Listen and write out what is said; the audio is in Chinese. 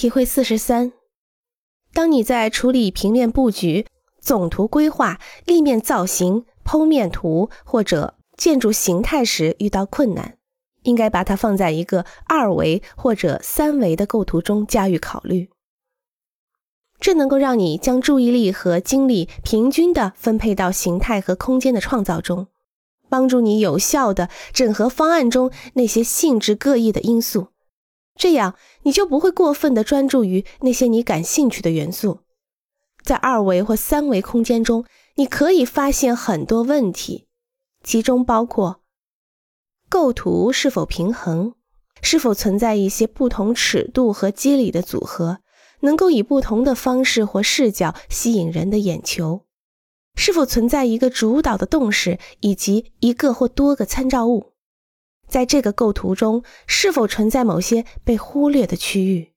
体会四十三：当你在处理平面布局、总图规划、立面造型、剖面图或者建筑形态时遇到困难，应该把它放在一个二维或者三维的构图中加以考虑。这能够让你将注意力和精力平均地分配到形态和空间的创造中，帮助你有效地整合方案中那些性质各异的因素。这样，你就不会过分的专注于那些你感兴趣的元素。在二维或三维空间中，你可以发现很多问题，其中包括构图是否平衡，是否存在一些不同尺度和肌理的组合，能够以不同的方式或视角吸引人的眼球，是否存在一个主导的动势以及一个或多个参照物。在这个构图中，是否存在某些被忽略的区域？